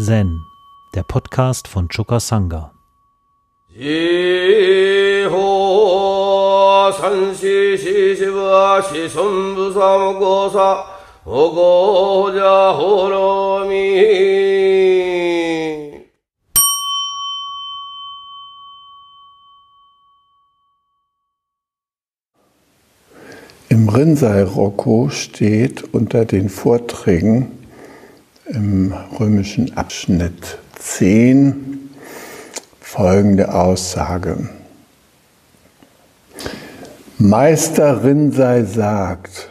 Zen, der Podcast von Choka Sangha. Im Rinzai-Rokko steht unter den Vorträgen im römischen Abschnitt 10 folgende Aussage. Meister Rinzai sagt,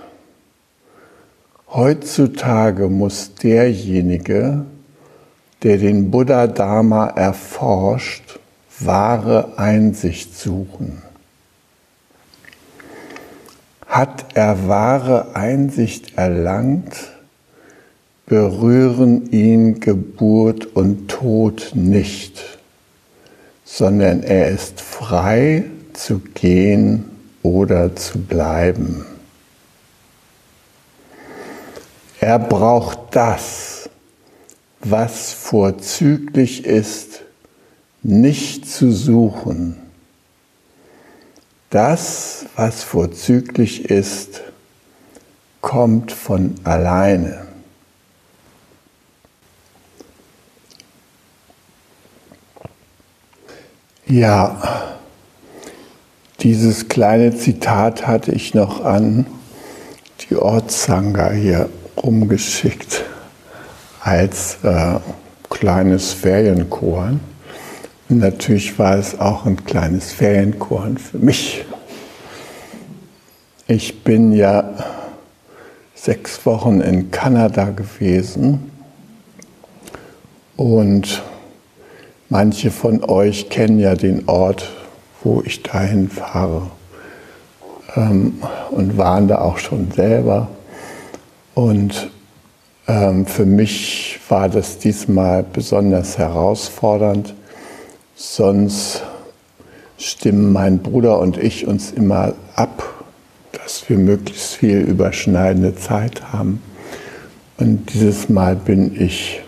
heutzutage muss derjenige, der den Buddha-Dharma erforscht, wahre Einsicht suchen. Hat er wahre Einsicht erlangt, berühren ihn Geburt und Tod nicht, sondern er ist frei zu gehen oder zu bleiben. Er braucht das, was vorzüglich ist, nicht zu suchen. Das, was vorzüglich ist, kommt von alleine. Ja, dieses kleine Zitat hatte ich noch an die Ortssanga hier rumgeschickt als äh, kleines Ferienkorn. Und natürlich war es auch ein kleines Ferienkorn für mich. Ich bin ja sechs Wochen in Kanada gewesen und Manche von euch kennen ja den Ort, wo ich dahin fahre ähm, und waren da auch schon selber. Und ähm, für mich war das diesmal besonders herausfordernd. Sonst stimmen mein Bruder und ich uns immer ab, dass wir möglichst viel überschneidende Zeit haben. Und dieses Mal bin ich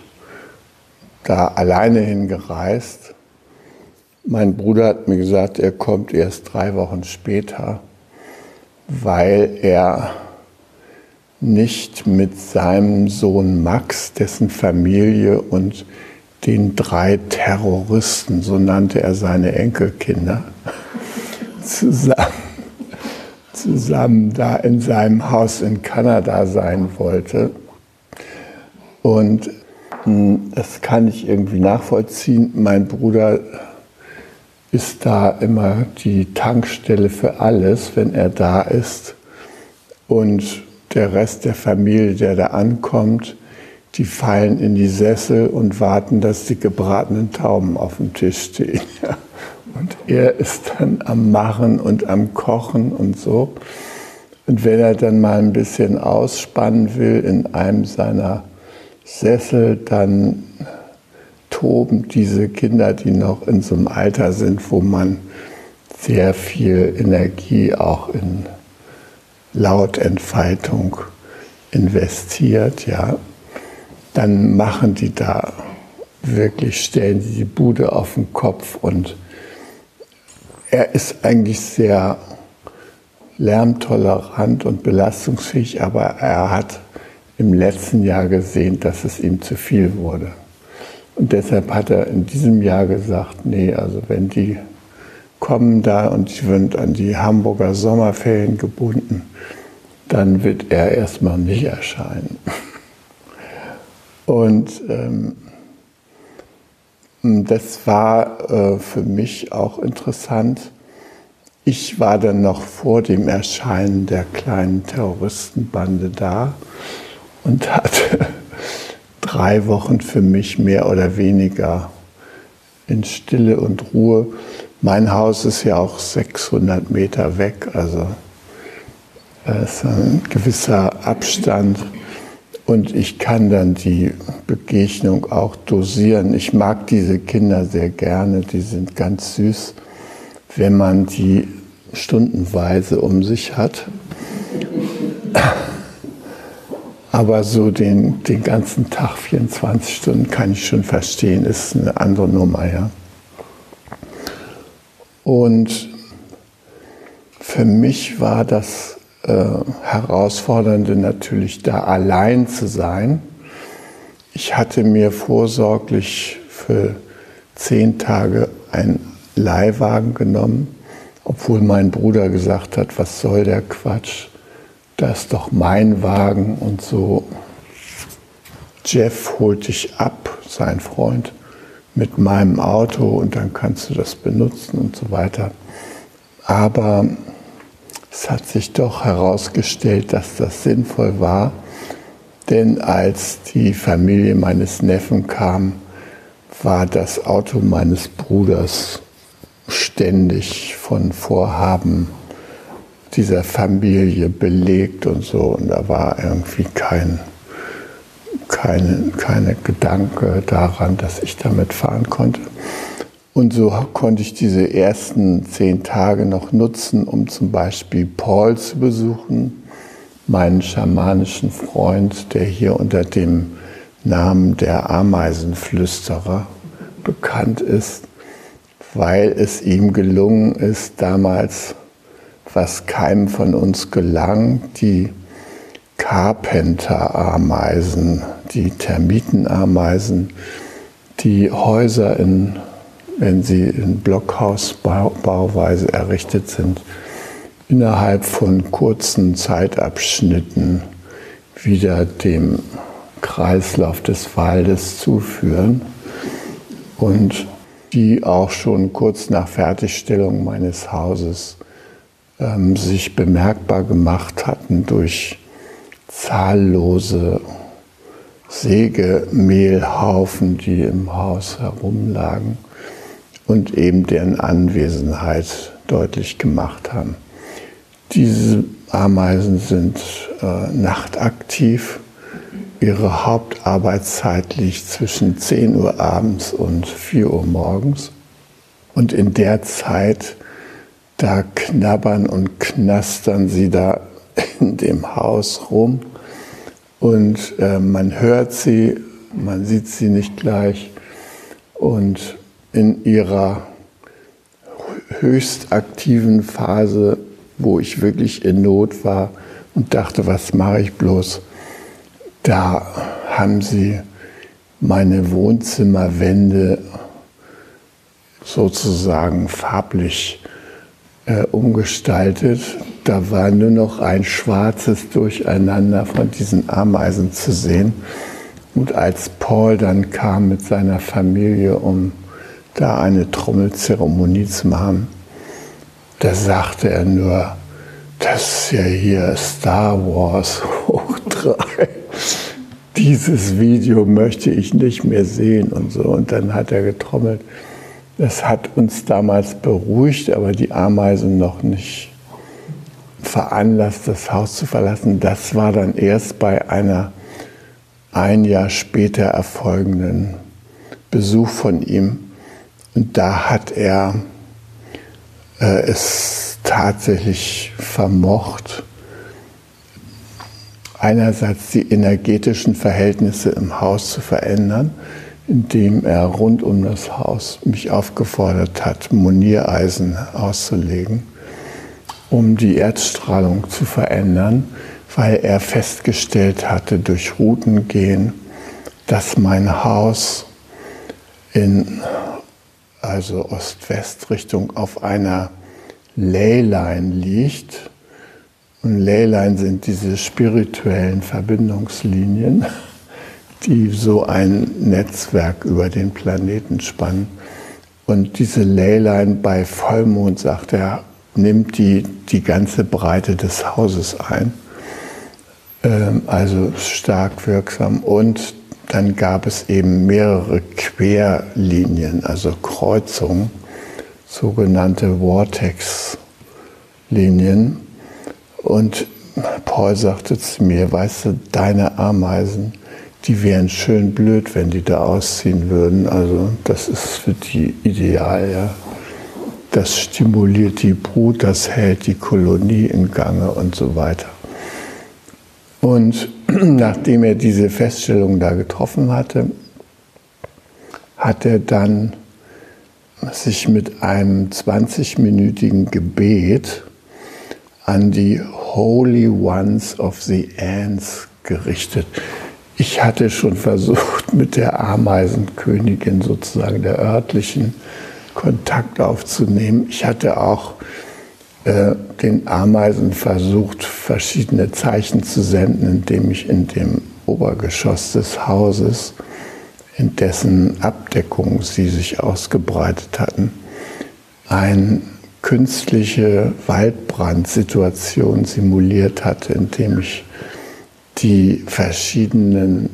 da alleine hingereist. Mein Bruder hat mir gesagt, er kommt erst drei Wochen später, weil er nicht mit seinem Sohn Max, dessen Familie und den drei Terroristen, so nannte er seine Enkelkinder, zusammen, zusammen da in seinem Haus in Kanada sein wollte. Und das kann ich irgendwie nachvollziehen. Mein Bruder ist da immer die Tankstelle für alles, wenn er da ist. Und der Rest der Familie, der da ankommt, die fallen in die Sessel und warten, dass die gebratenen Tauben auf dem Tisch stehen. Und er ist dann am Machen und am Kochen und so. Und wenn er dann mal ein bisschen ausspannen will in einem seiner Sessel, dann toben diese Kinder, die noch in so einem Alter sind, wo man sehr viel Energie auch in Lautentfaltung investiert, ja, dann machen die da wirklich, stellen sie die Bude auf den Kopf und er ist eigentlich sehr lärmtolerant und belastungsfähig, aber er hat im letzten Jahr gesehen, dass es ihm zu viel wurde. Und deshalb hat er in diesem Jahr gesagt, nee, also wenn die kommen da und sind an die Hamburger Sommerferien gebunden, dann wird er erstmal nicht erscheinen. Und ähm, das war äh, für mich auch interessant. Ich war dann noch vor dem Erscheinen der kleinen Terroristenbande da und hatte drei Wochen für mich mehr oder weniger in Stille und Ruhe. Mein Haus ist ja auch 600 Meter weg, also es ist ein gewisser Abstand und ich kann dann die Begegnung auch dosieren. Ich mag diese Kinder sehr gerne, die sind ganz süß, wenn man die stundenweise um sich hat. Aber so den, den ganzen Tag, 24 Stunden, kann ich schon verstehen, ist eine andere Nummer, ja. Und für mich war das äh, Herausfordernde natürlich, da allein zu sein. Ich hatte mir vorsorglich für zehn Tage einen Leihwagen genommen, obwohl mein Bruder gesagt hat, was soll der Quatsch, das ist doch mein Wagen und so. Jeff holt dich ab, sein Freund, mit meinem Auto und dann kannst du das benutzen und so weiter. Aber es hat sich doch herausgestellt, dass das sinnvoll war, denn als die Familie meines Neffen kam, war das Auto meines Bruders ständig von Vorhaben dieser Familie belegt und so. Und da war irgendwie kein, keine, keine Gedanke daran, dass ich damit fahren konnte. Und so konnte ich diese ersten zehn Tage noch nutzen, um zum Beispiel Paul zu besuchen, meinen schamanischen Freund, der hier unter dem Namen der Ameisenflüsterer bekannt ist, weil es ihm gelungen ist, damals, was keinem von uns gelang, die Carpenter-Ameisen, die Termitenameisen, die Häuser, in, wenn sie in Blockhausbauweise errichtet sind, innerhalb von kurzen Zeitabschnitten wieder dem Kreislauf des Waldes zuführen und die auch schon kurz nach Fertigstellung meines Hauses ähm, sich bemerkbar gemacht hatten durch zahllose Sägemehlhaufen, die im Haus herumlagen und eben deren Anwesenheit deutlich gemacht haben. Diese Ameisen sind äh, nachtaktiv Ihre Hauptarbeitszeit liegt zwischen 10 Uhr abends und 4 Uhr morgens. Und in der Zeit, da knabbern und knastern sie da in dem Haus rum. Und äh, man hört sie, man sieht sie nicht gleich. Und in ihrer höchst aktiven Phase, wo ich wirklich in Not war und dachte, was mache ich bloß, da haben sie meine Wohnzimmerwände sozusagen farblich äh, umgestaltet. Da war nur noch ein schwarzes Durcheinander von diesen Ameisen zu sehen. Und als Paul dann kam mit seiner Familie, um da eine Trommelzeremonie zu machen, da sagte er nur, das ist ja hier Star Wars hoch drei dieses Video möchte ich nicht mehr sehen und so. Und dann hat er getrommelt. Das hat uns damals beruhigt, aber die Ameisen noch nicht veranlasst, das Haus zu verlassen. Das war dann erst bei einer ein Jahr später erfolgenden Besuch von ihm. Und da hat er äh, es tatsächlich vermocht, einerseits die energetischen Verhältnisse im Haus zu verändern, indem er rund um das Haus mich aufgefordert hat, Moniereisen auszulegen, um die Erdstrahlung zu verändern, weil er festgestellt hatte durch Routengehen, dass mein Haus in also Ost-West-Richtung auf einer Leyline liegt. Und Leyline sind diese spirituellen Verbindungslinien, die so ein Netzwerk über den Planeten spannen. Und diese Leyline bei Vollmond, sagt er, nimmt die, die ganze Breite des Hauses ein. Ähm, also stark wirksam. Und dann gab es eben mehrere Querlinien, also Kreuzungen, sogenannte Vortex-Linien und Paul sagte zu mir, weißt du, deine Ameisen, die wären schön blöd, wenn die da ausziehen würden. Also das ist für die ideal, ja. Das stimuliert die Brut, das hält die Kolonie in Gange und so weiter. Und nachdem er diese Feststellung da getroffen hatte, hat er dann sich mit einem 20-minütigen Gebet an die Holy Ones of the Ants gerichtet. Ich hatte schon versucht, mit der Ameisenkönigin sozusagen der örtlichen Kontakt aufzunehmen. Ich hatte auch äh, den Ameisen versucht, verschiedene Zeichen zu senden, indem ich in dem Obergeschoss des Hauses, in dessen Abdeckung sie sich ausgebreitet hatten, eine künstliche Waldbrandsituation simuliert hatte, indem ich die verschiedenen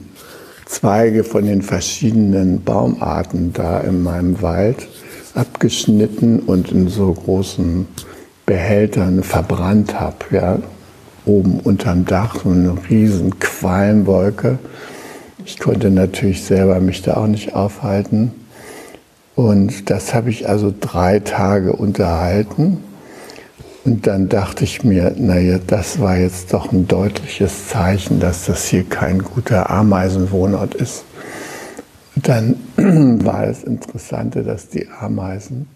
Zweige von den verschiedenen Baumarten da in meinem Wald abgeschnitten und in so großen Behältern verbrannt habe. Ja. Oben unterm Dach so eine riesen Qualmwolke. Ich konnte natürlich selber mich da auch nicht aufhalten. Und das habe ich also drei Tage unterhalten. Und dann dachte ich mir, naja, das war jetzt doch ein deutliches Zeichen, dass das hier kein guter Ameisenwohnort ist. Dann war das Interessante, dass die Ameisen,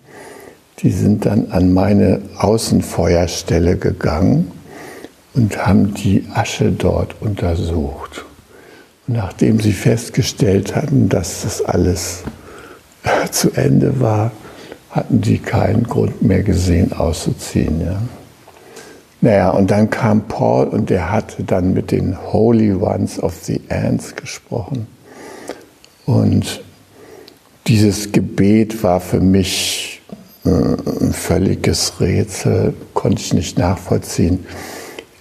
die sind dann an meine Außenfeuerstelle gegangen und haben die Asche dort untersucht. Und nachdem sie festgestellt hatten, dass das alles zu Ende war, hatten die keinen Grund mehr gesehen, auszuziehen. Ja. Naja, und dann kam Paul und der hatte dann mit den Holy Ones of the Ants gesprochen. Und dieses Gebet war für mich äh, ein völliges Rätsel, konnte ich nicht nachvollziehen.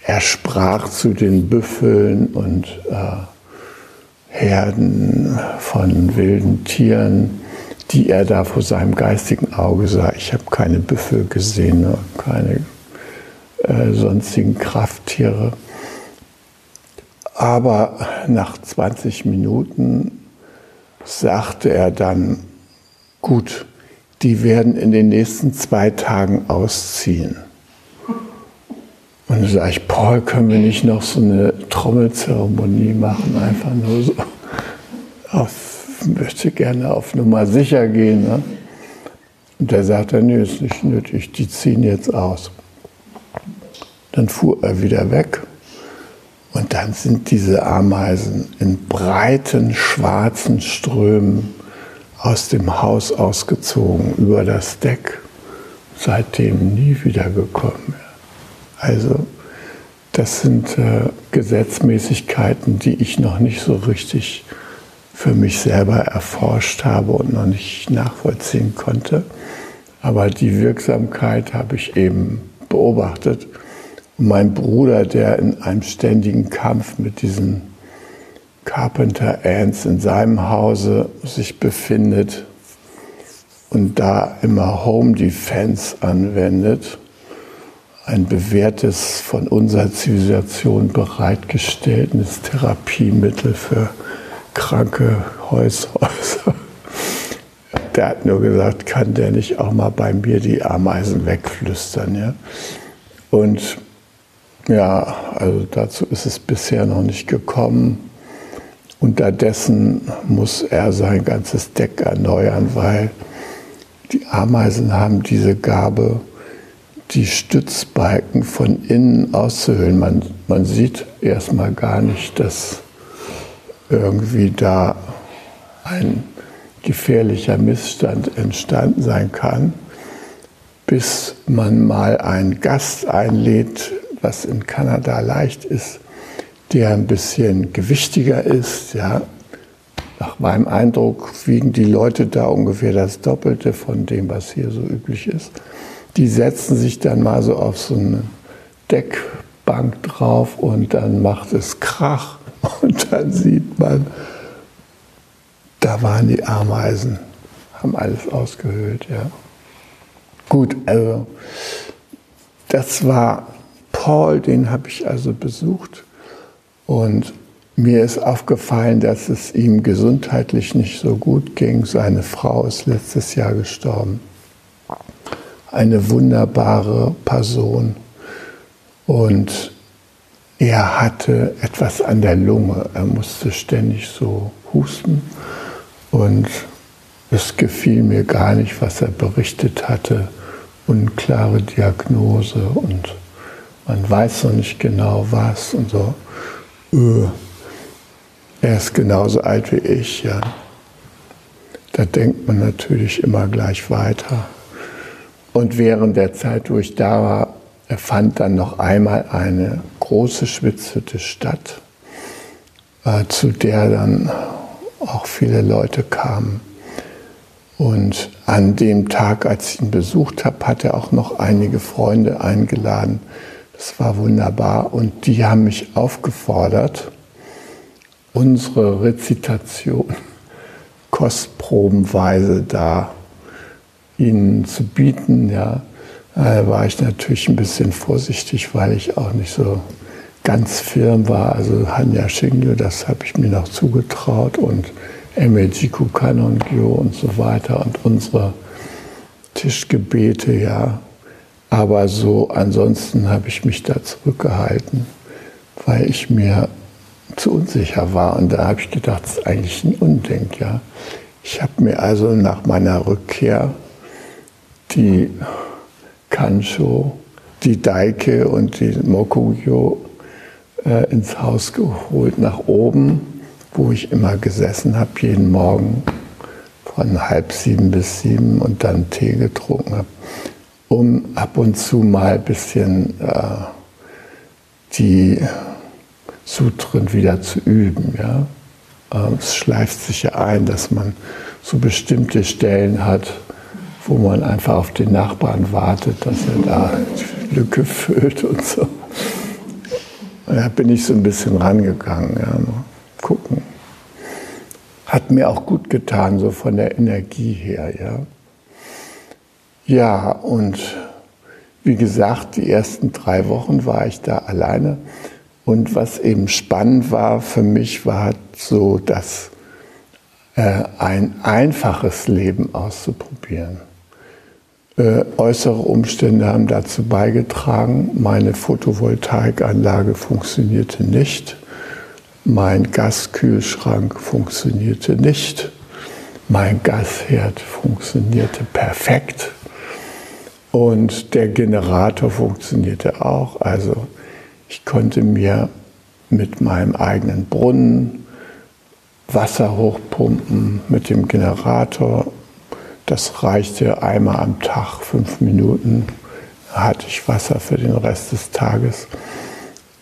Er sprach zu den Büffeln und äh, Herden von wilden Tieren die er da vor seinem geistigen Auge sah. Ich habe keine Büffel gesehen, ne? keine äh, sonstigen Krafttiere. Aber nach 20 Minuten sagte er dann, gut, die werden in den nächsten zwei Tagen ausziehen. Und dann sage ich, Paul, können wir nicht noch so eine Trommelzeremonie machen, einfach nur so auf möchte gerne auf Nummer sicher gehen. Ne? Und der sagte, nee, ist nicht nötig, die ziehen jetzt aus. Dann fuhr er wieder weg und dann sind diese Ameisen in breiten schwarzen Strömen aus dem Haus ausgezogen, über das Deck, seitdem nie wiedergekommen. Also das sind äh, Gesetzmäßigkeiten, die ich noch nicht so richtig für mich selber erforscht habe und noch nicht nachvollziehen konnte. Aber die Wirksamkeit habe ich eben beobachtet. Und mein Bruder, der in einem ständigen Kampf mit diesen Carpenter Ants in seinem Hause sich befindet und da immer Home Defense anwendet, ein bewährtes, von unserer Zivilisation bereitgestelltes Therapiemittel für kranke Häuser. Der hat nur gesagt, kann der nicht auch mal bei mir die Ameisen wegflüstern. Ja? Und ja, also dazu ist es bisher noch nicht gekommen. Unterdessen muss er sein ganzes Deck erneuern, weil die Ameisen haben diese Gabe, die Stützbalken von innen auszuhöhlen. Man, man sieht erstmal gar nicht, dass irgendwie da ein gefährlicher Missstand entstanden sein kann, bis man mal einen Gast einlädt, was in Kanada leicht ist, der ein bisschen gewichtiger ist. Ja. Nach meinem Eindruck wiegen die Leute da ungefähr das Doppelte von dem, was hier so üblich ist. Die setzen sich dann mal so auf so eine Deckbank drauf und dann macht es Krach und dann sieht man, da waren die Ameisen, haben alles ausgehöhlt. Ja. Gut, also das war Paul, den habe ich also besucht und mir ist aufgefallen, dass es ihm gesundheitlich nicht so gut ging. Seine Frau ist letztes Jahr gestorben. Eine wunderbare Person. Und er hatte etwas an der Lunge. Er musste ständig so husten und es gefiel mir gar nicht, was er berichtet hatte. Unklare Diagnose und man weiß noch nicht genau was und so. Äh, er ist genauso alt wie ich, ja. Da denkt man natürlich immer gleich weiter. Und während der Zeit, wo ich da war, fand dann noch einmal eine große Schwitzhütte statt, äh, zu der dann auch viele Leute kamen. Und an dem Tag, als ich ihn besucht habe, hat er auch noch einige Freunde eingeladen. Das war wunderbar. Und die haben mich aufgefordert, unsere Rezitation kostprobenweise da ihnen zu bieten. Ja, da war ich natürlich ein bisschen vorsichtig, weil ich auch nicht so ganz firm war. Also Hanya Shingyo, das habe ich mir noch zugetraut und Emejiku Kanongyo und so weiter und unsere Tischgebete, ja. Aber so ansonsten habe ich mich da zurückgehalten, weil ich mir zu unsicher war. Und da habe ich gedacht, das ist eigentlich ein Unding, ja. Ich habe mir also nach meiner Rückkehr die Kancho, die Daike und die Mokugyo äh, ins Haus geholt nach oben wo ich immer gesessen habe, jeden Morgen von halb sieben bis sieben und dann Tee getrunken habe, um ab und zu mal ein bisschen äh, die Sutren wieder zu üben. Ja? Äh, es schleift sich ja ein, dass man so bestimmte Stellen hat, wo man einfach auf den Nachbarn wartet, dass er da Lücke füllt und so. Und da bin ich so ein bisschen rangegangen. Ja gucken. Hat mir auch gut getan, so von der Energie her, ja. Ja, und wie gesagt, die ersten drei Wochen war ich da alleine. Und was eben spannend war für mich, war so, dass äh, ein einfaches Leben auszuprobieren. Äh, äußere Umstände haben dazu beigetragen, meine Photovoltaikanlage funktionierte nicht. Mein Gaskühlschrank funktionierte nicht. Mein Gasherd funktionierte perfekt. Und der Generator funktionierte auch. Also ich konnte mir mit meinem eigenen Brunnen Wasser hochpumpen mit dem Generator. Das reichte einmal am Tag, fünf Minuten. Hatte ich Wasser für den Rest des Tages.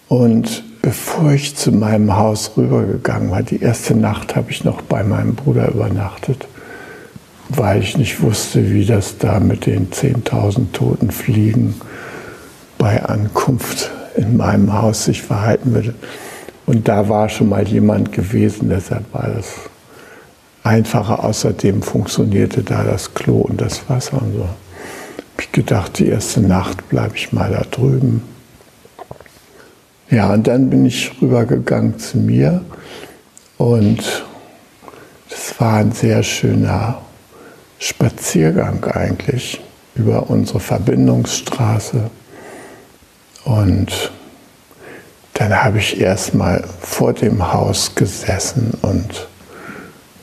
Und bevor ich zu meinem Haus rübergegangen war, die erste Nacht habe ich noch bei meinem Bruder übernachtet, weil ich nicht wusste, wie das da mit den 10.000 toten Fliegen bei Ankunft in meinem Haus sich verhalten würde. Und da war schon mal jemand gewesen, deshalb war das einfacher. Außerdem funktionierte da das Klo und das Wasser und so. Ich gedacht, die erste Nacht bleibe ich mal da drüben ja, und dann bin ich rübergegangen zu mir und das war ein sehr schöner Spaziergang eigentlich über unsere Verbindungsstraße. Und dann habe ich erstmal vor dem Haus gesessen und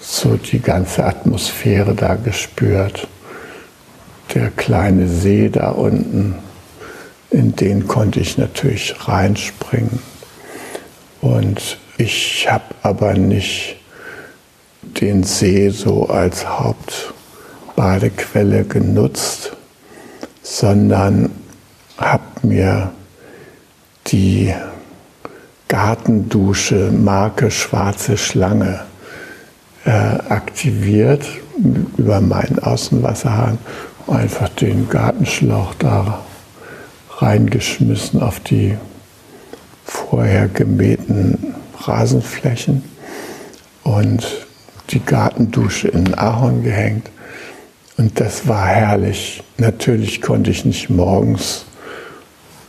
so die ganze Atmosphäre da gespürt. Der kleine See da unten in den konnte ich natürlich reinspringen. Und ich habe aber nicht den See so als Hauptbadequelle genutzt, sondern habe mir die Gartendusche Marke Schwarze Schlange äh, aktiviert über meinen Außenwasserhahn, einfach den Gartenschlauch da reingeschmissen auf die vorher gemähten Rasenflächen und die Gartendusche in den Ahorn gehängt. Und das war herrlich. Natürlich konnte ich nicht morgens,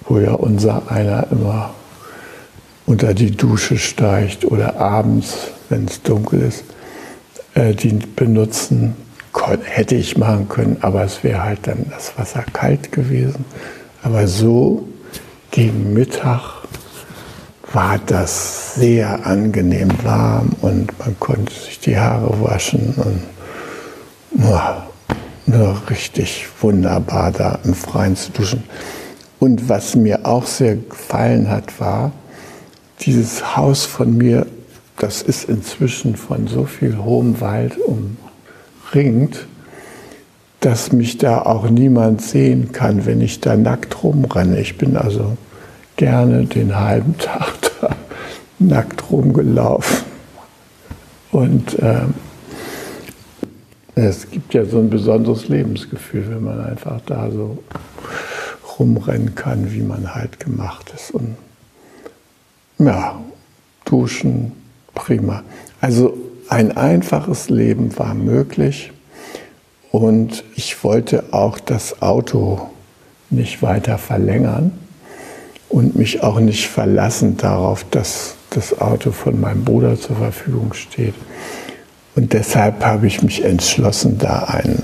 wo ja unser einer immer unter die Dusche steigt oder abends, wenn es dunkel ist, die benutzen. Hätte ich machen können, aber es wäre halt dann das Wasser kalt gewesen. Aber so gegen Mittag war das sehr angenehm warm und man konnte sich die Haare waschen und ja, nur richtig wunderbar da im Freien zu duschen. Und was mir auch sehr gefallen hat, war, dieses Haus von mir, das ist inzwischen von so viel hohem Wald umringt, dass mich da auch niemand sehen kann, wenn ich da nackt rumrenne. Ich bin also gerne den halben Tag da nackt rumgelaufen. Und äh, es gibt ja so ein besonderes Lebensgefühl, wenn man einfach da so rumrennen kann, wie man halt gemacht ist. Und ja, duschen, prima. Also ein einfaches Leben war möglich und ich wollte auch das Auto nicht weiter verlängern und mich auch nicht verlassen darauf, dass das Auto von meinem Bruder zur Verfügung steht. Und deshalb habe ich mich entschlossen, da ein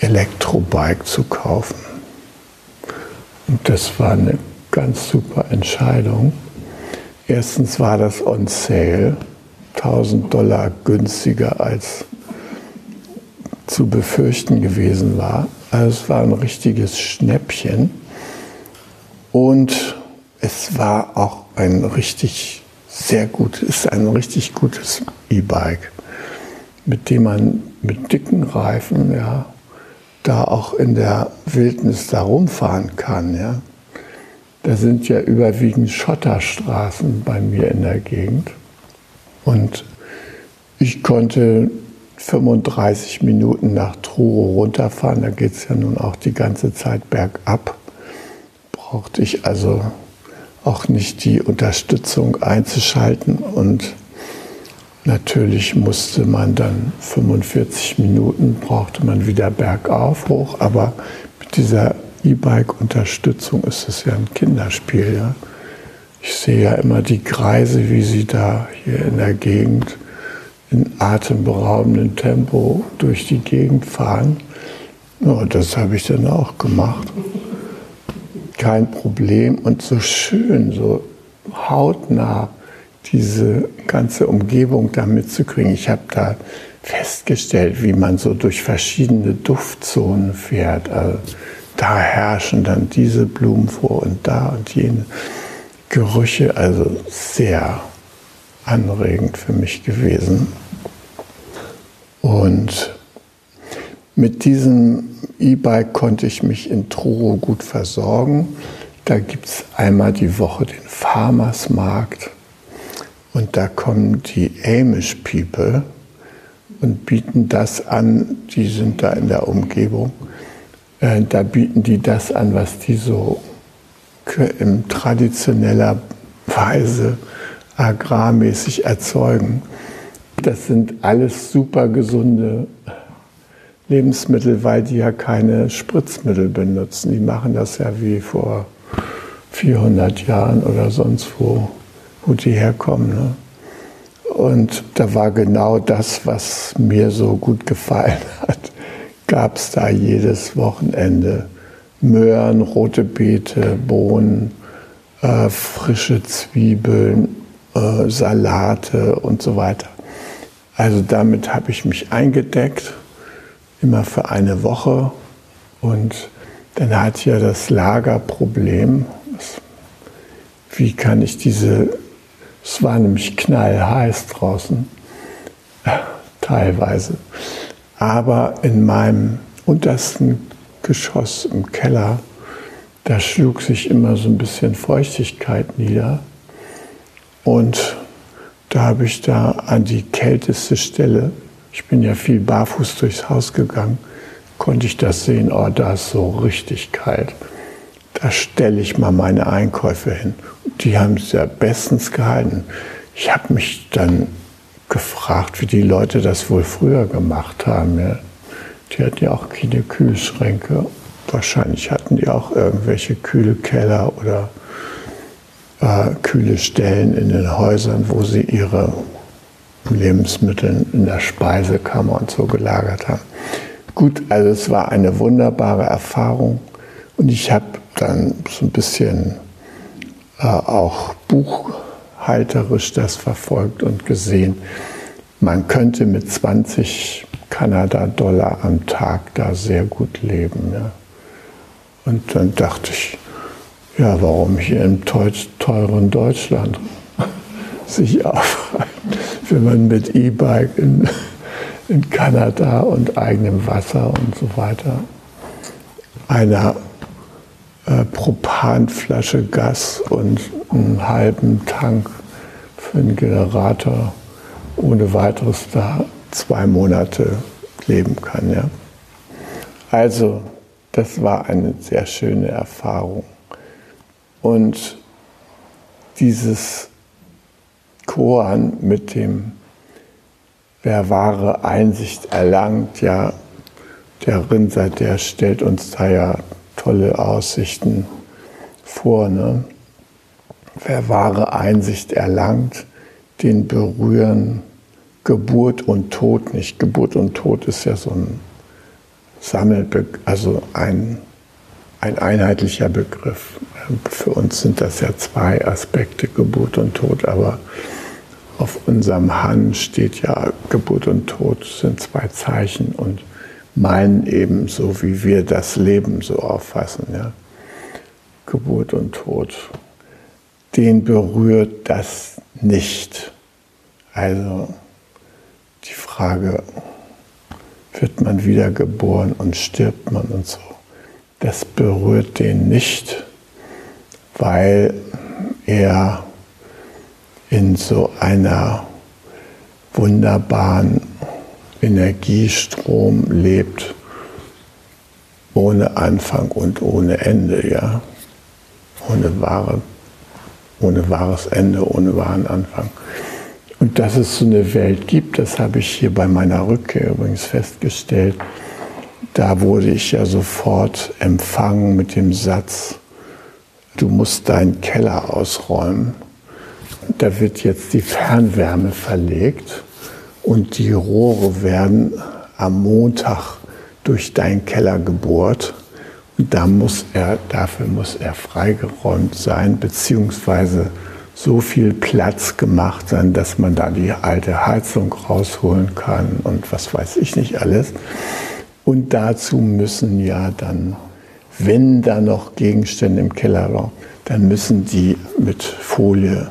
Elektrobike zu kaufen. Und das war eine ganz super Entscheidung. Erstens war das on sale, 1000 Dollar günstiger als zu befürchten gewesen war. Also es war ein richtiges Schnäppchen. Und es war auch ein richtig sehr gut, ist ein richtig gutes E-Bike, mit dem man mit dicken Reifen ja da auch in der Wildnis da rumfahren kann. Ja. Da sind ja überwiegend Schotterstraßen bei mir in der Gegend. Und ich konnte 35 Minuten nach Truro runterfahren. Da geht es ja nun auch die ganze Zeit bergab. Brauchte ich also auch nicht die Unterstützung einzuschalten und Natürlich musste man dann 45 Minuten, brauchte man wieder bergauf hoch, aber mit dieser E-Bike-Unterstützung ist es ja ein Kinderspiel. Ja? Ich sehe ja immer die Kreise, wie sie da hier in der Gegend in atemberaubendem Tempo durch die Gegend fahren. Ja, das habe ich dann auch gemacht. Kein Problem und so schön, so hautnah diese ganze Umgebung da mitzukriegen. Ich habe da festgestellt, wie man so durch verschiedene Duftzonen fährt. Also da herrschen dann diese Blumen vor und da und jene Gerüche. Also sehr anregend für mich gewesen. Und mit diesem E-Bike konnte ich mich in Truro gut versorgen. Da gibt es einmal die Woche den Farmers Markt und da kommen die Amish People und bieten das an, die sind da in der Umgebung, da bieten die das an, was die so in traditioneller Weise agrarmäßig erzeugen. Das sind alles super gesunde Lebensmittel, weil die ja keine Spritzmittel benutzen. Die machen das ja wie vor 400 Jahren oder sonst wo wo die herkommen. Ne? Und da war genau das, was mir so gut gefallen hat. Gab es da jedes Wochenende Möhren, rote Beete, Bohnen, äh, frische Zwiebeln, äh, Salate und so weiter. Also damit habe ich mich eingedeckt, immer für eine Woche. Und dann hat ja das Lagerproblem, wie kann ich diese es war nämlich knallheiß draußen, teilweise. Aber in meinem untersten Geschoss im Keller, da schlug sich immer so ein bisschen Feuchtigkeit nieder. Und da habe ich da an die kälteste Stelle, ich bin ja viel barfuß durchs Haus gegangen, konnte ich das sehen, oh, da ist so richtig kalt. Da stelle ich mal meine Einkäufe hin die haben es ja bestens gehalten. Ich habe mich dann gefragt, wie die Leute das wohl früher gemacht haben. Ja. Die hatten ja auch keine Kühlschränke. Wahrscheinlich hatten die auch irgendwelche Kühlkeller oder äh, kühle Stellen in den Häusern, wo sie ihre Lebensmittel in der Speisekammer und so gelagert haben. Gut, also es war eine wunderbare Erfahrung und ich habe dann so ein bisschen äh, auch buchhalterisch das verfolgt und gesehen, man könnte mit 20 Kanada-Dollar am Tag da sehr gut leben. Ja. Und dann dachte ich, ja, warum hier im teuren Deutschland sich aufhalten, wenn man mit E-Bike in, in Kanada und eigenem Wasser und so weiter einer äh, Propanflasche Gas und einen halben Tank für einen Generator ohne weiteres da zwei Monate leben kann. Ja? Also, das war eine sehr schöne Erfahrung. Und dieses Koan mit dem, wer wahre Einsicht erlangt, ja, der Rinser, der stellt uns da ja tolle Aussichten vor. Ne? Wer wahre Einsicht erlangt, den berühren Geburt und Tod nicht. Geburt und Tod ist ja so ein Sammelbegriff, also ein, ein einheitlicher Begriff. Für uns sind das ja zwei Aspekte, Geburt und Tod, aber auf unserem Han steht ja Geburt und Tod sind zwei Zeichen und meinen eben so, wie wir das Leben so auffassen. Ja? Geburt und Tod. Den berührt das nicht. Also die Frage, wird man wiedergeboren und stirbt man und so, das berührt den nicht, weil er in so einer wunderbaren Energiestrom lebt, ohne Anfang und ohne Ende, ja, ohne wahre, ohne wahres Ende, ohne wahren Anfang. Und dass es so eine Welt gibt, das habe ich hier bei meiner Rückkehr übrigens festgestellt. Da wurde ich ja sofort empfangen mit dem Satz, du musst deinen Keller ausräumen. Da wird jetzt die Fernwärme verlegt und die Rohre werden am Montag durch deinen Keller gebohrt. Und da muss er, dafür muss er freigeräumt sein, beziehungsweise so viel Platz gemacht sein, dass man da die alte Heizung rausholen kann und was weiß ich nicht alles. Und dazu müssen ja dann, wenn da noch Gegenstände im Kellerraum, dann müssen die mit Folie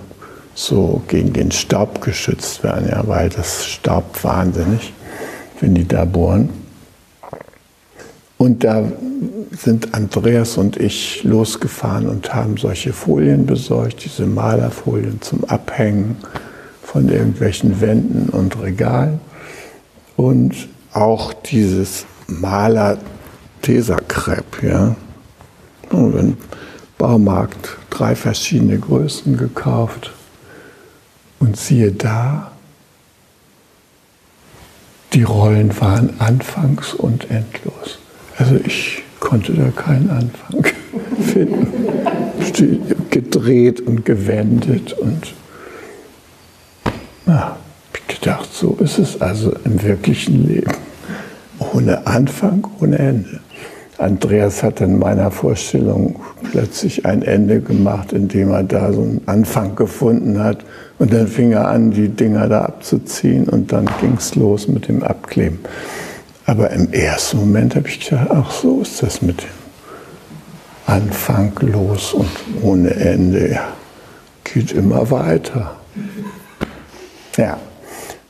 so gegen den Staub geschützt werden, ja, weil das staubt wahnsinnig, wenn die da bohren. Und da sind Andreas und ich losgefahren und haben solche Folien besorgt, diese Malerfolien zum Abhängen von irgendwelchen Wänden und Regalen. Und auch dieses Maler Tesakrepp, ja. Im Baumarkt drei verschiedene Größen gekauft. Und siehe da, die Rollen waren anfangs und endlos. Also ich konnte da keinen Anfang finden. Gedreht und gewendet und na, gedacht, so ist es also im wirklichen Leben. Ohne Anfang, ohne Ende. Andreas hat in meiner Vorstellung plötzlich ein Ende gemacht, indem er da so einen Anfang gefunden hat. Und dann fing er an, die Dinger da abzuziehen und dann ging es los mit dem Abkleben. Aber im ersten Moment habe ich gedacht, ach so ist das mit dem Anfang los und ohne Ende. Ja, geht immer weiter. Ja,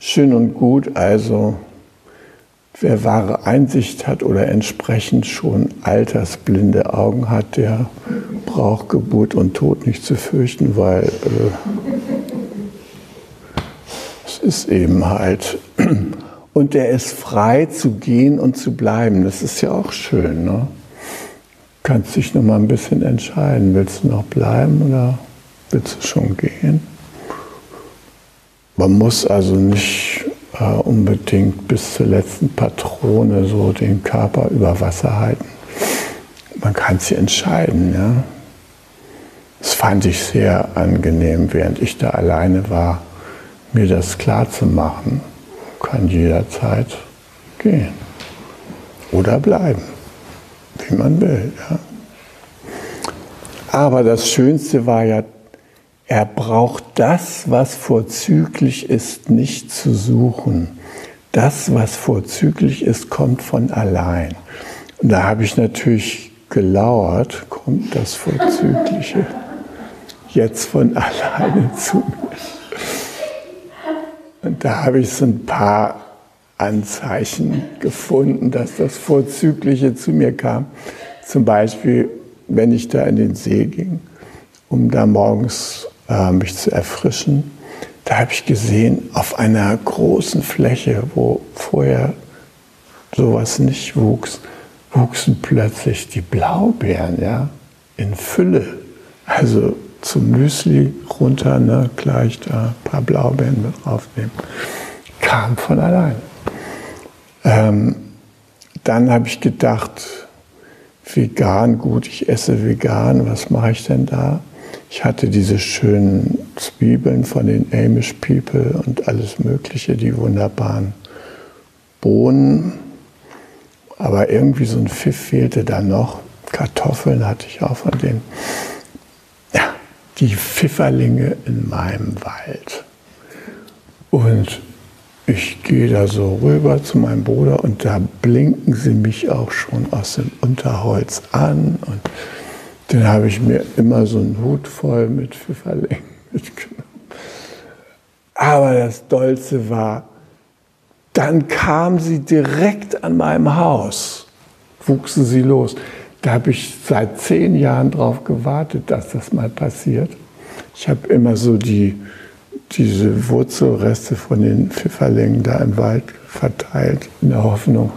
schön und gut. Also, wer wahre Einsicht hat oder entsprechend schon altersblinde Augen hat, der braucht Geburt und Tod nicht zu fürchten, weil äh, ist eben halt und der ist frei zu gehen und zu bleiben. Das ist ja auch schön. Ne? Kannst dich noch mal ein bisschen entscheiden. Willst du noch bleiben oder willst du schon gehen? Man muss also nicht äh, unbedingt bis zur letzten Patrone so den Körper über Wasser halten. Man kann sich entscheiden. Ja? Das fand ich sehr angenehm, während ich da alleine war, mir das klar zu machen kann jederzeit gehen oder bleiben, wie man will. Ja. Aber das Schönste war ja er braucht das, was vorzüglich ist, nicht zu suchen. Das, was vorzüglich ist, kommt von allein. Und da habe ich natürlich gelauert, kommt das Vorzügliche jetzt von alleine zu mir. Und da habe ich so ein paar Anzeichen gefunden, dass das Vorzügliche zu mir kam. Zum Beispiel, wenn ich da in den See ging, um da morgens äh, mich zu erfrischen, da habe ich gesehen, auf einer großen Fläche, wo vorher sowas nicht wuchs, wuchsen plötzlich die Blaubeeren, ja, in Fülle. Also zum Müsli runter, ne, gleich da ein paar Blaubeeren mit draufnehmen. Kam von allein. Ähm, dann habe ich gedacht, vegan, gut, ich esse vegan, was mache ich denn da? Ich hatte diese schönen Zwiebeln von den Amish People und alles Mögliche, die wunderbaren Bohnen. Aber irgendwie so ein Pfiff fehlte da noch. Kartoffeln hatte ich auch von denen. Die Pfifferlinge in meinem Wald. Und ich gehe da so rüber zu meinem Bruder und da blinken sie mich auch schon aus dem Unterholz an. Und dann habe ich mir immer so einen Hut voll mit Pfifferlingen mitgenommen. Aber das Dollste war, dann kam sie direkt an meinem Haus, wuchsen sie los. Da habe ich seit zehn Jahren darauf gewartet, dass das mal passiert. Ich habe immer so die, diese Wurzelreste von den Pfifferlingen da im Wald verteilt, in der Hoffnung,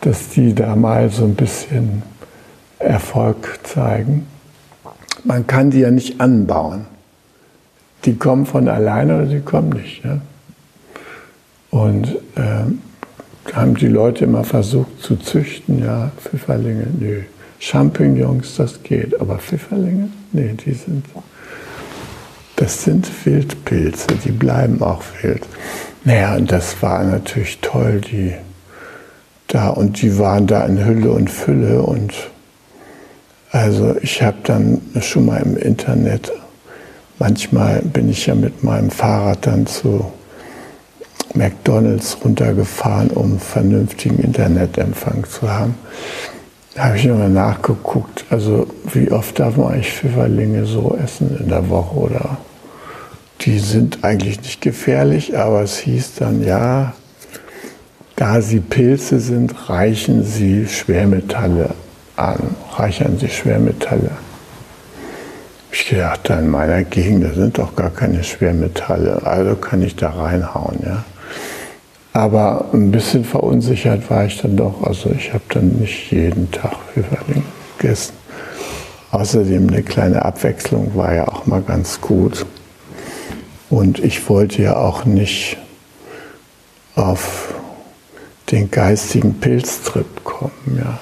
dass die da mal so ein bisschen Erfolg zeigen. Man kann die ja nicht anbauen. Die kommen von alleine oder die kommen nicht. Ja? Und äh, haben die Leute immer versucht zu züchten, ja, Pfifferlinge, nö. Champignons, das geht, aber Pfifferlinge, nee, die sind, das sind Wildpilze, die bleiben auch wild. Naja, und das war natürlich toll, die da, und die waren da in Hülle und Fülle und also ich habe dann schon mal im Internet, manchmal bin ich ja mit meinem Fahrrad dann zu McDonald's runtergefahren, um vernünftigen Internetempfang zu haben. Da habe ich nochmal nachgeguckt, also wie oft darf man eigentlich Pfifferlinge so essen in der Woche oder die sind eigentlich nicht gefährlich, aber es hieß dann, ja, da sie Pilze sind, reichen sie Schwermetalle an, reichern sie Schwermetalle. Ich dachte, in meiner Gegend, da sind doch gar keine Schwermetalle, also kann ich da reinhauen, ja. Aber ein bisschen verunsichert war ich dann doch. Also ich habe dann nicht jeden Tag Pfifferling gegessen. Außerdem eine kleine Abwechslung war ja auch mal ganz gut. Und ich wollte ja auch nicht auf den geistigen Pilztrip kommen. Ja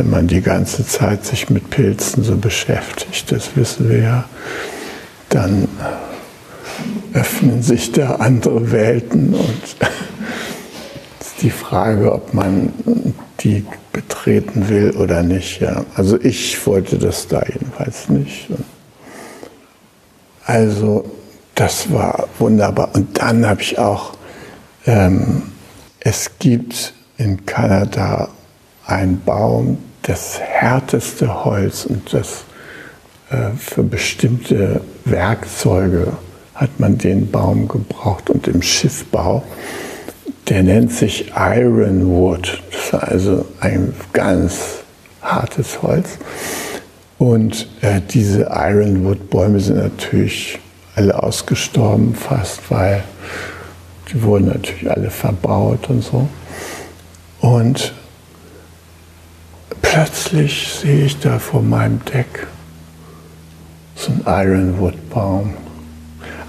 wenn man die ganze Zeit sich mit Pilzen so beschäftigt, das wissen wir ja, dann öffnen sich da andere Welten und ist die Frage, ob man die betreten will oder nicht. Ja. Also ich wollte das da jedenfalls nicht. Also das war wunderbar. Und dann habe ich auch, ähm, es gibt in Kanada einen Baum, das härteste Holz und das äh, für bestimmte Werkzeuge hat man den Baum gebraucht und im Schiffbau, der nennt sich Ironwood. Das ist also ein ganz hartes Holz. Und äh, diese Ironwood-Bäume sind natürlich alle ausgestorben fast, weil die wurden natürlich alle verbaut und so. Und plötzlich sehe ich da vor meinem Deck so einen Ironwood-Baum.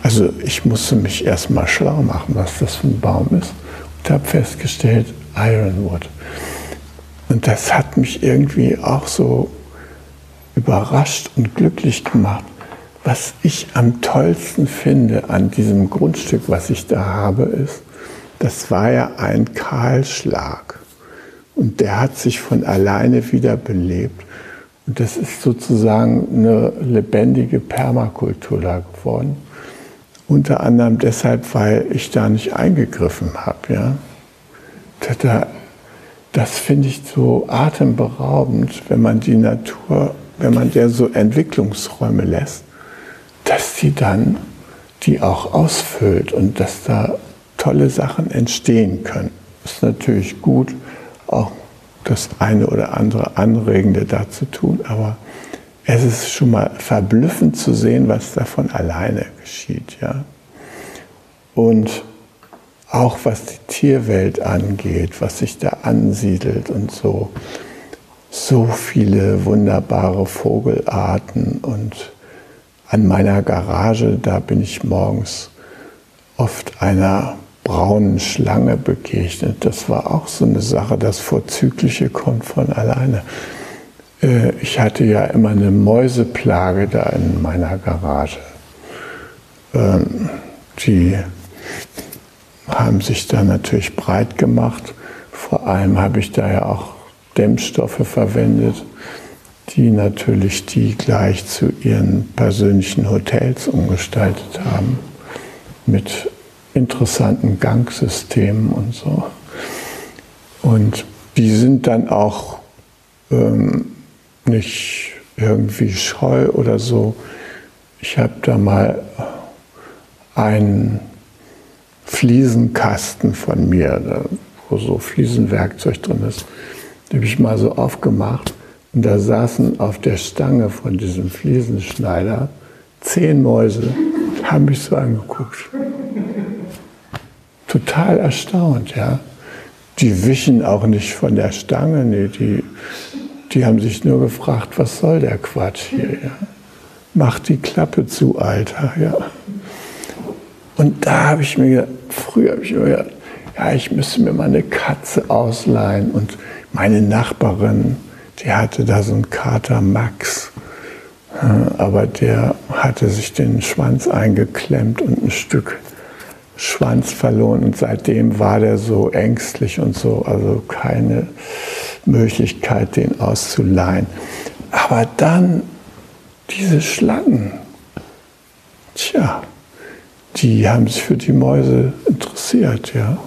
Also ich musste mich erstmal schlau machen, was das für ein Baum ist und habe festgestellt, Ironwood. Und das hat mich irgendwie auch so überrascht und glücklich gemacht. Was ich am tollsten finde an diesem Grundstück, was ich da habe, ist, das war ja ein Kahlschlag. Und der hat sich von alleine wieder belebt. Und das ist sozusagen eine lebendige Permakultur da geworden. Unter anderem deshalb, weil ich da nicht eingegriffen habe. Ja? Da, das finde ich so atemberaubend, wenn man die Natur, wenn man der so Entwicklungsräume lässt, dass sie dann die auch ausfüllt und dass da tolle Sachen entstehen können. Ist natürlich gut, auch das eine oder andere Anregende da zu tun, aber es ist schon mal verblüffend zu sehen, was da von alleine geschieht. Ja? Und auch was die Tierwelt angeht, was sich da ansiedelt und so. So viele wunderbare Vogelarten und an meiner Garage, da bin ich morgens oft einer braunen Schlange begegnet. Das war auch so eine Sache, das Vorzügliche kommt von alleine. Äh, ich hatte ja immer eine Mäuseplage da in meiner Garage. Ähm, die haben sich da natürlich breit gemacht. Vor allem habe ich da ja auch Dämmstoffe verwendet, die natürlich die gleich zu ihren persönlichen Hotels umgestaltet haben. Mit interessanten Gangsystemen und so. Und die sind dann auch ähm, nicht irgendwie scheu oder so. Ich habe da mal einen Fliesenkasten von mir, wo so Fliesenwerkzeug drin ist, den habe ich mal so aufgemacht. Und da saßen auf der Stange von diesem Fliesenschneider zehn Mäuse, haben mich so angeguckt. Total erstaunt, ja. Die wichen auch nicht von der Stange, nee, die die haben sich nur gefragt, was soll der Quatsch hier? Ja? Mach die Klappe zu, Alter. Ja? Und da habe ich mir gedacht, früher habe ich mir gedacht, ja, ich müsste mir mal eine Katze ausleihen. Und meine Nachbarin, die hatte da so einen Kater Max. Aber der hatte sich den Schwanz eingeklemmt und ein Stück Schwanz verloren. Und seitdem war der so ängstlich und so, also keine Möglichkeit, den auszuleihen. Aber dann diese Schlangen, tja, die haben sich für die Mäuse interessiert, ja.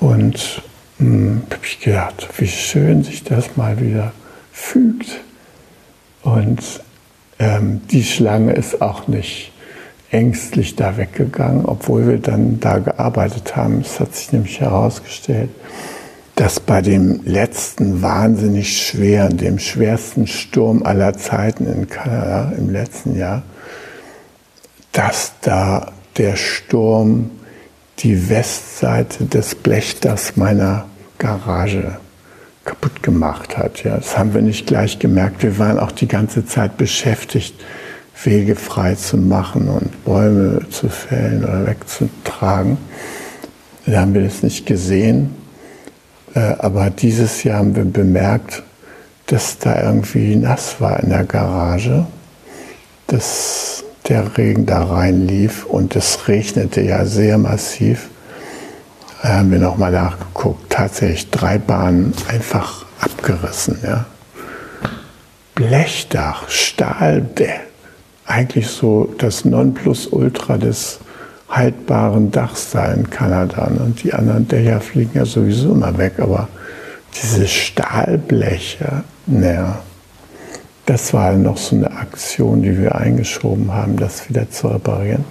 Und hm, habe ich gedacht, wie schön sich das mal wieder fügt. Und ähm, die Schlange ist auch nicht ängstlich da weggegangen, obwohl wir dann da gearbeitet haben. Es hat sich nämlich herausgestellt, dass bei dem letzten wahnsinnig schweren, dem schwersten Sturm aller Zeiten in Kanada im letzten Jahr, dass da der Sturm die Westseite des Blechdachs meiner Garage kaputt gemacht hat. Ja, das haben wir nicht gleich gemerkt. Wir waren auch die ganze Zeit beschäftigt, Wege frei zu machen und Bäume zu fällen oder wegzutragen. Da haben wir das nicht gesehen. Äh, aber dieses Jahr haben wir bemerkt, dass da irgendwie nass war in der Garage, dass der Regen da reinlief und es regnete ja sehr massiv. Da haben wir nochmal nachgeguckt, tatsächlich drei Bahnen einfach abgerissen. Ja. Blechdach, Stahl, eigentlich so das Nonplusultra des haltbaren Dachs da in Kanada. Und die anderen Dächer fliegen ja sowieso immer weg. Aber diese Stahlbleche, naja, das war noch so eine Aktion, die wir eingeschoben haben, das wieder zu reparieren.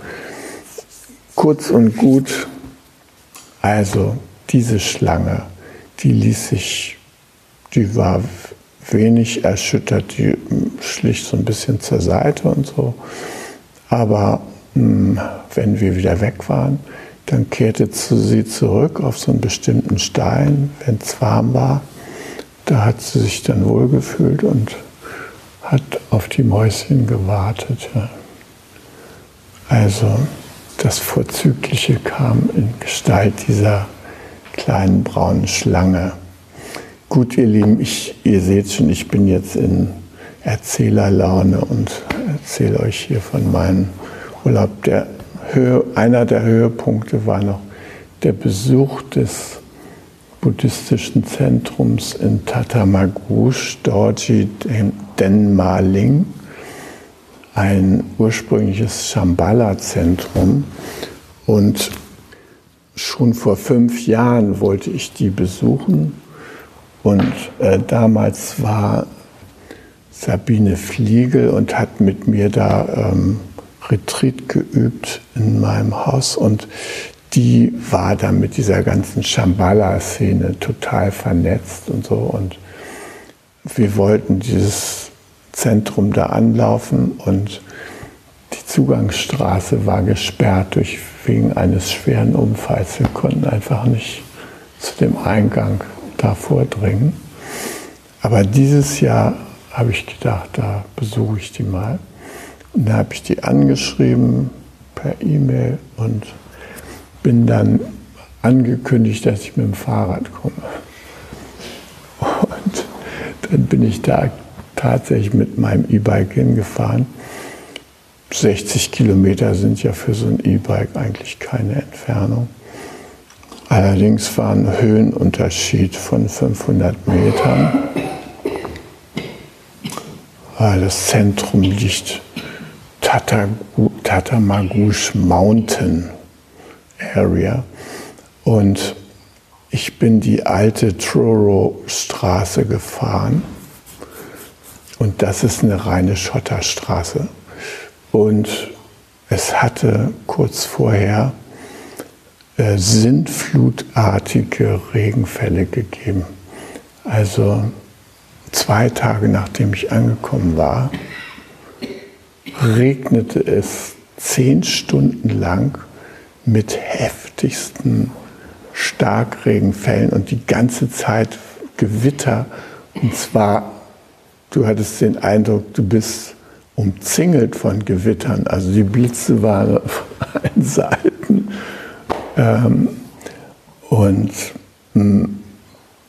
Kurz und gut, also diese Schlange, die ließ sich, die war wenig erschüttert, die schlicht so ein bisschen zur Seite und so. Aber hm, wenn wir wieder weg waren, dann kehrte sie zurück auf so einen bestimmten Stein, wenn es warm war. Da hat sie sich dann wohlgefühlt und hat auf die Mäuschen gewartet. Also das Vorzügliche kam in Gestalt dieser kleinen braunen Schlange. Gut, ihr Lieben, ich, ihr seht schon, ich bin jetzt in Erzählerlaune und erzähle euch hier von meinen Urlaub. Der Höhe, einer der Höhepunkte war noch der Besuch des buddhistischen Zentrums in Tatamagush, Dorji Denmaling, ein ursprüngliches Shambhala-Zentrum. Und schon vor fünf Jahren wollte ich die besuchen. Und äh, damals war Sabine Fliegel und hat mit mir da ähm, Retreat geübt in meinem Haus. Und die war dann mit dieser ganzen Shambhala-Szene total vernetzt und so. Und wir wollten dieses Zentrum da anlaufen und die Zugangsstraße war gesperrt durch, wegen eines schweren Unfalls. Wir konnten einfach nicht zu dem Eingang da vordringen. Aber dieses Jahr habe ich gedacht, da besuche ich die mal. Und da habe ich die angeschrieben per E-Mail und bin dann angekündigt, dass ich mit dem Fahrrad komme. Und dann bin ich da tatsächlich mit meinem E-Bike hingefahren. 60 Kilometer sind ja für so ein E-Bike eigentlich keine Entfernung. Allerdings war ein Höhenunterschied von 500 Metern. Das Zentrum liegt Tatamagush Mountain Area. Und ich bin die alte Truro-Straße gefahren. Und das ist eine reine Schotterstraße. Und es hatte kurz vorher äh, sintflutartige Regenfälle gegeben. Also zwei Tage nachdem ich angekommen war, regnete es zehn Stunden lang mit heftigsten Starkregenfällen und die ganze Zeit Gewitter. Und zwar, du hattest den Eindruck, du bist umzingelt von Gewittern. Also die Blitze waren auf allen Seiten. Ähm, und hm,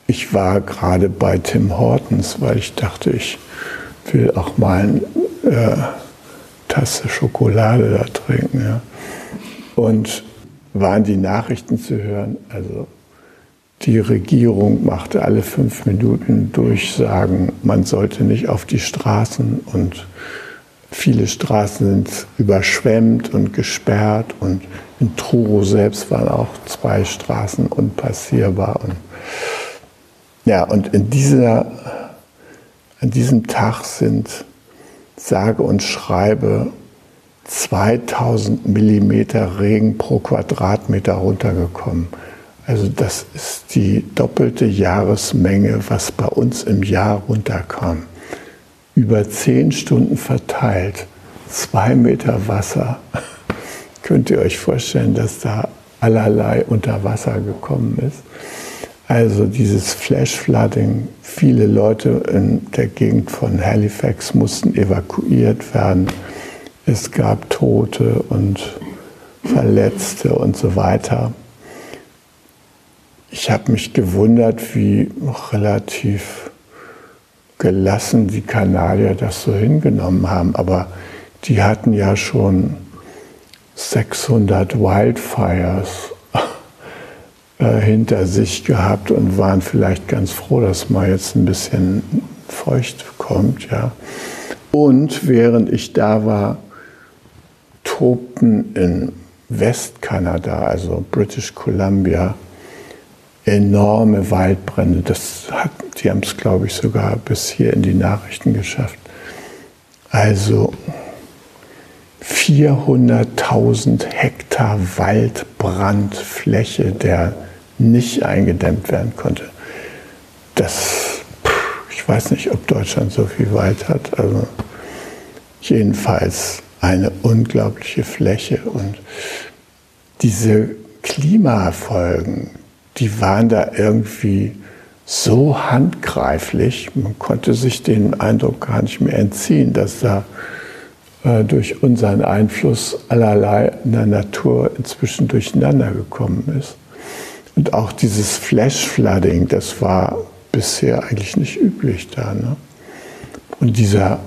ich war gerade bei Tim Hortons, weil ich dachte, ich will auch mal äh, Tasse Schokolade da trinken. Ja. Und waren die Nachrichten zu hören. Also die Regierung machte alle fünf Minuten Durchsagen, man sollte nicht auf die Straßen und viele Straßen sind überschwemmt und gesperrt und in Truro selbst waren auch zwei Straßen unpassierbar. Und ja, und in dieser, an diesem Tag sind sage und schreibe 2000 Millimeter Regen pro Quadratmeter runtergekommen. Also das ist die doppelte Jahresmenge, was bei uns im Jahr runterkam. Über zehn Stunden verteilt, zwei Meter Wasser. Könnt ihr euch vorstellen, dass da allerlei unter Wasser gekommen ist? Also dieses Flash-Flooding, viele Leute in der Gegend von Halifax mussten evakuiert werden es gab Tote und Verletzte und so weiter. Ich habe mich gewundert, wie relativ gelassen die Kanadier das so hingenommen haben. Aber die hatten ja schon 600 Wildfires äh, hinter sich gehabt und waren vielleicht ganz froh, dass mal jetzt ein bisschen feucht kommt. Ja. Und während ich da war, tobten in Westkanada, also British Columbia, enorme Waldbrände. Das hat, die haben es, glaube ich, sogar bis hier in die Nachrichten geschafft. Also 400.000 Hektar Waldbrandfläche, der nicht eingedämmt werden konnte. Das, ich weiß nicht, ob Deutschland so viel Wald hat. Also jedenfalls eine unglaubliche Fläche. Und diese Klimafolgen, die waren da irgendwie so handgreiflich, man konnte sich den Eindruck gar nicht mehr entziehen, dass da äh, durch unseren Einfluss allerlei in der Natur inzwischen durcheinander gekommen ist. Und auch dieses Flash-Flooding, das war bisher eigentlich nicht üblich da. Ne? Und dieser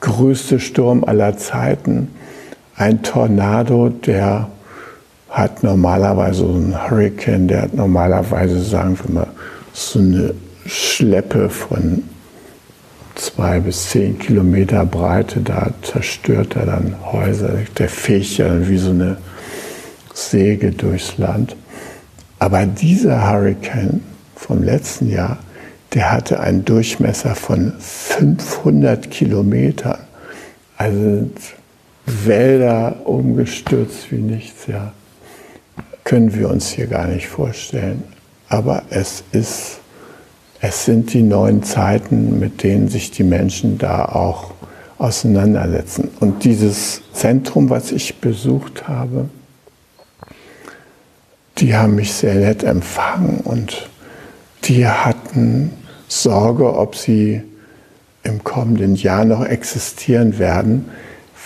größte Sturm aller Zeiten. Ein Tornado, der hat normalerweise so ein Hurricane, der hat normalerweise, sagen wir mal, so eine Schleppe von zwei bis zehn Kilometer Breite, da zerstört er dann Häuser, der fegt ja wie so eine Säge durchs Land. Aber dieser Hurricane vom letzten Jahr, der hatte einen Durchmesser von 500 Kilometern. Also Wälder umgestürzt wie nichts, ja. Können wir uns hier gar nicht vorstellen. Aber es ist, es sind die neuen Zeiten, mit denen sich die Menschen da auch auseinandersetzen. Und dieses Zentrum, was ich besucht habe, die haben mich sehr nett empfangen und die hatten Sorge, ob sie im kommenden Jahr noch existieren werden,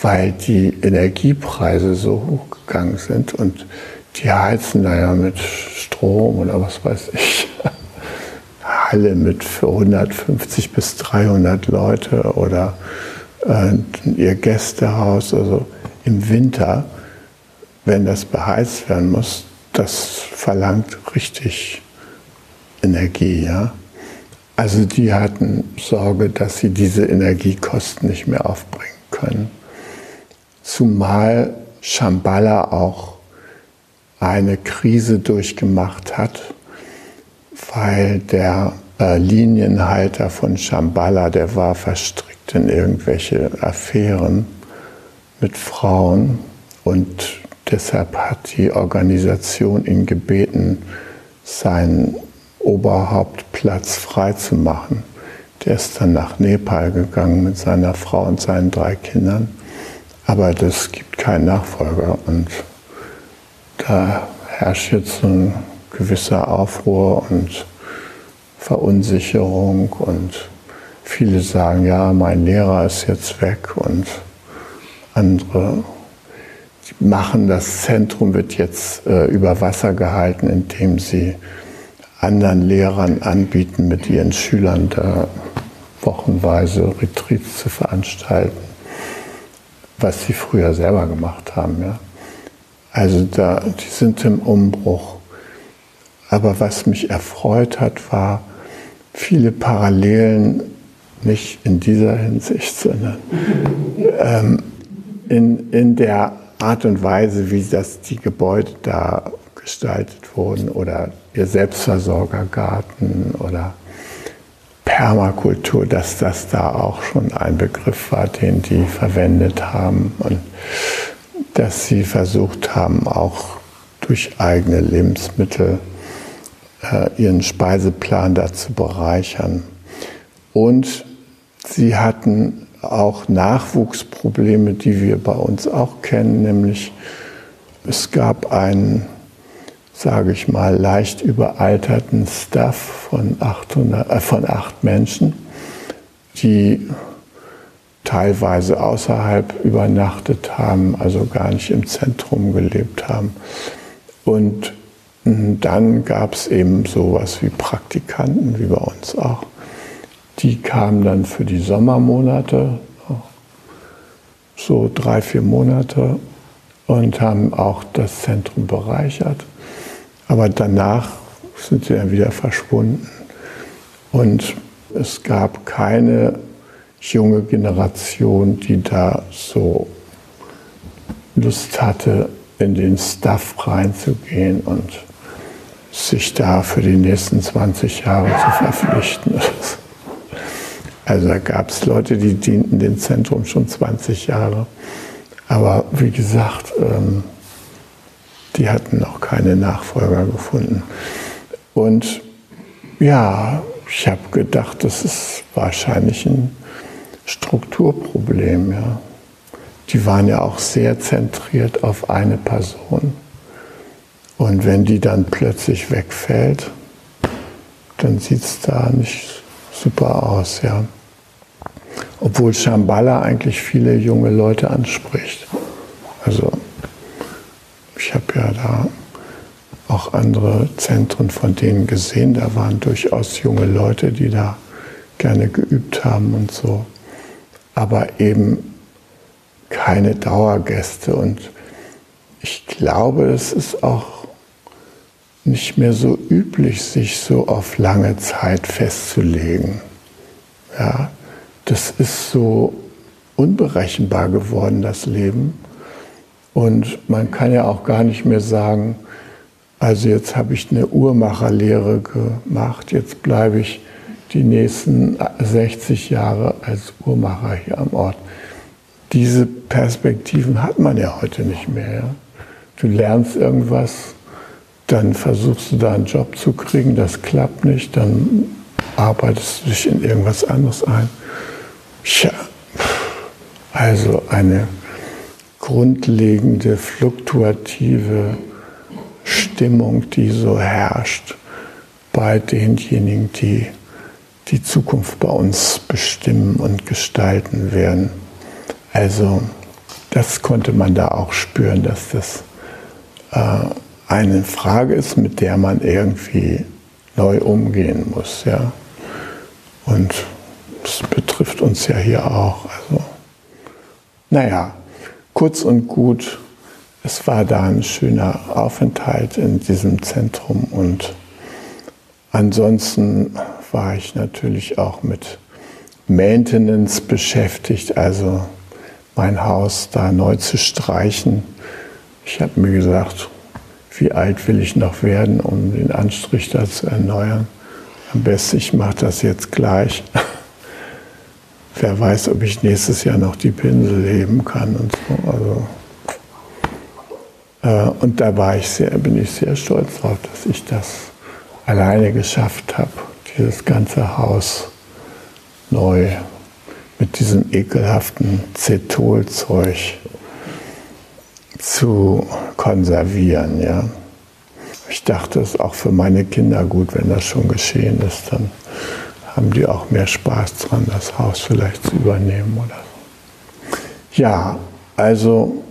weil die Energiepreise so hochgegangen sind und die heizen da ja mit Strom oder was weiß ich. Halle mit für 150 bis 300 Leute oder äh, ihr Gästehaus. Also im Winter, wenn das beheizt werden muss, das verlangt richtig Energie, ja. Also die hatten Sorge, dass sie diese Energiekosten nicht mehr aufbringen können. Zumal Shambhala auch eine Krise durchgemacht hat, weil der äh, Linienhalter von Shambhala, der war verstrickt in irgendwelche Affären mit Frauen und deshalb hat die Organisation ihn gebeten, seinen Oberhauptplatz freizumachen. Der ist dann nach Nepal gegangen mit seiner Frau und seinen drei Kindern. Aber das gibt keinen Nachfolger und da herrscht jetzt ein gewisser Aufruhr und Verunsicherung und viele sagen, ja, mein Lehrer ist jetzt weg und andere machen, das Zentrum wird jetzt äh, über Wasser gehalten, indem sie anderen Lehrern anbieten, mit ihren Schülern da wochenweise Retreats zu veranstalten, was sie früher selber gemacht haben. Ja. Also da, die sind im Umbruch. Aber was mich erfreut hat, war viele Parallelen, nicht in dieser Hinsicht, sondern ähm, in, in der Art und Weise, wie das die Gebäude da gestaltet wurden oder ihr Selbstversorgergarten oder Permakultur, dass das da auch schon ein Begriff war, den die verwendet haben und dass sie versucht haben, auch durch eigene Lebensmittel äh, ihren Speiseplan da zu bereichern. Und sie hatten auch Nachwuchsprobleme, die wir bei uns auch kennen, nämlich es gab einen sage ich mal, leicht überalterten Staff von, 800, äh, von acht Menschen, die teilweise außerhalb übernachtet haben, also gar nicht im Zentrum gelebt haben. Und dann gab es eben sowas wie Praktikanten, wie bei uns auch. Die kamen dann für die Sommermonate, so drei, vier Monate, und haben auch das Zentrum bereichert. Aber danach sind sie dann wieder verschwunden. Und es gab keine junge Generation, die da so Lust hatte, in den Stuff reinzugehen und sich da für die nächsten 20 Jahre zu verpflichten. Also da gab es Leute, die dienten dem Zentrum schon 20 Jahre. Aber wie gesagt, ähm, die hatten noch keine Nachfolger gefunden. Und ja, ich habe gedacht, das ist wahrscheinlich ein Strukturproblem. Ja. Die waren ja auch sehr zentriert auf eine Person. Und wenn die dann plötzlich wegfällt, dann sieht es da nicht super aus. Ja. Obwohl Shambhala eigentlich viele junge Leute anspricht. Also ich habe ja da auch andere Zentren von denen gesehen. Da waren durchaus junge Leute, die da gerne geübt haben und so. Aber eben keine Dauergäste. Und ich glaube, es ist auch nicht mehr so üblich, sich so auf lange Zeit festzulegen. Das ist so unberechenbar geworden, das Leben. Und man kann ja auch gar nicht mehr sagen, also jetzt habe ich eine Uhrmacherlehre gemacht, jetzt bleibe ich die nächsten 60 Jahre als Uhrmacher hier am Ort. Diese Perspektiven hat man ja heute nicht mehr. Ja? Du lernst irgendwas, dann versuchst du da einen Job zu kriegen, das klappt nicht, dann arbeitest du dich in irgendwas anderes ein. Tja, also eine grundlegende, fluktuative Stimmung, die so herrscht bei denjenigen, die die Zukunft bei uns bestimmen und gestalten werden. Also das konnte man da auch spüren, dass das äh, eine Frage ist, mit der man irgendwie neu umgehen muss. Ja? Und das betrifft uns ja hier auch. Also, naja, kurz und gut, es war da ein schöner Aufenthalt in diesem Zentrum und ansonsten war ich natürlich auch mit Maintenance beschäftigt, also mein Haus da neu zu streichen. Ich habe mir gesagt, wie alt will ich noch werden, um den Anstrich da zu erneuern. Am besten, ich mache das jetzt gleich. Wer weiß, ob ich nächstes Jahr noch die Pinsel heben kann und so. Also, äh, und da war ich sehr, bin ich sehr stolz drauf, dass ich das alleine geschafft habe dieses ganze Haus neu mit diesem ekelhaften Cetolzeug zu konservieren. Ja. Ich dachte, es ist auch für meine Kinder gut, wenn das schon geschehen ist, dann haben die auch mehr Spaß dran, das Haus vielleicht zu übernehmen oder so. Ja, also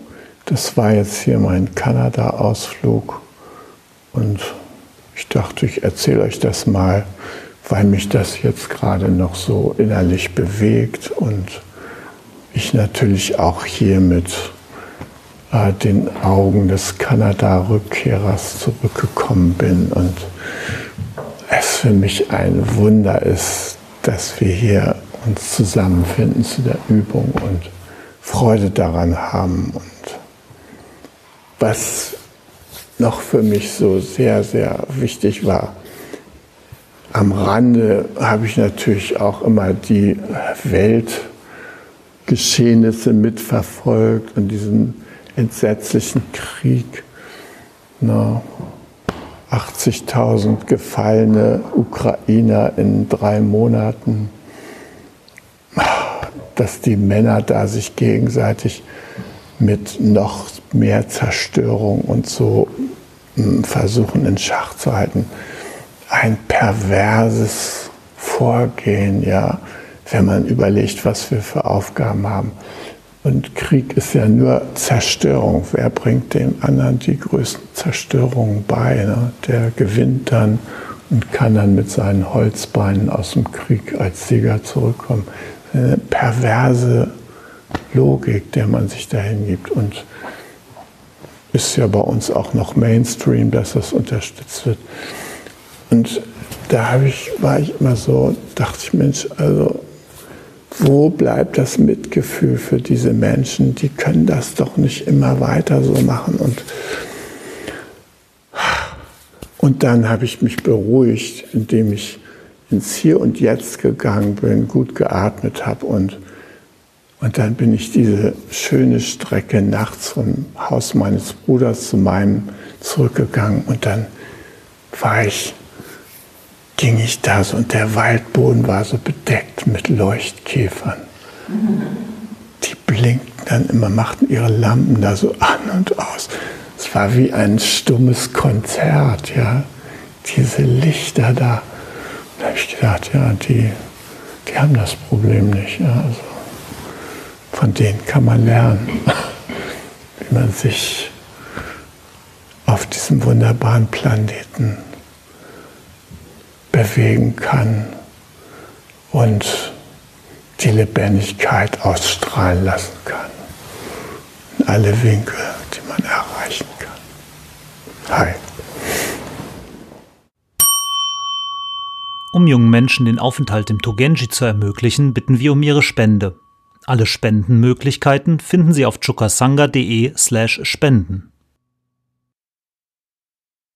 das war jetzt hier mein Kanada-Ausflug und ich dachte, ich erzähle euch das mal weil mich das jetzt gerade noch so innerlich bewegt und ich natürlich auch hier mit äh, den Augen des Kanada-Rückkehrers zurückgekommen bin und es für mich ein Wunder ist, dass wir hier uns zusammenfinden zu der Übung und Freude daran haben. Und was noch für mich so sehr, sehr wichtig war, am Rande habe ich natürlich auch immer die Weltgeschehnisse mitverfolgt und diesen entsetzlichen Krieg. 80.000 gefallene Ukrainer in drei Monaten, dass die Männer da sich gegenseitig mit noch mehr Zerstörung und so hm, versuchen in Schach zu halten ein perverses Vorgehen, ja, wenn man überlegt, was wir für Aufgaben haben. Und Krieg ist ja nur Zerstörung. Wer bringt dem anderen die größten Zerstörungen bei? Ne? Der gewinnt dann und kann dann mit seinen Holzbeinen aus dem Krieg als Sieger zurückkommen. Eine perverse Logik, der man sich dahin gibt. Und ist ja bei uns auch noch Mainstream, dass das unterstützt wird. Und da ich, war ich immer so, dachte ich, Mensch, also wo bleibt das Mitgefühl für diese Menschen? Die können das doch nicht immer weiter so machen. Und, und dann habe ich mich beruhigt, indem ich ins Hier und Jetzt gegangen bin, gut geatmet habe und, und dann bin ich diese schöne Strecke nachts vom Haus meines Bruders zu meinem zurückgegangen und dann war ich ging ich da so und der Waldboden war so bedeckt mit Leuchtkäfern. Die blinkten dann immer, machten ihre Lampen da so an und aus. Es war wie ein stummes Konzert, ja. Diese Lichter da. Da habe ich gedacht, ja, die, die haben das Problem nicht. Ja. Also von denen kann man lernen, wie man sich auf diesem wunderbaren Planeten bewegen kann und die Lebendigkeit ausstrahlen lassen kann. In alle Winkel, die man erreichen kann. Hi. Um jungen Menschen den Aufenthalt im Togenji zu ermöglichen, bitten wir um ihre Spende. Alle Spendenmöglichkeiten finden Sie auf chukasanga.de slash spenden.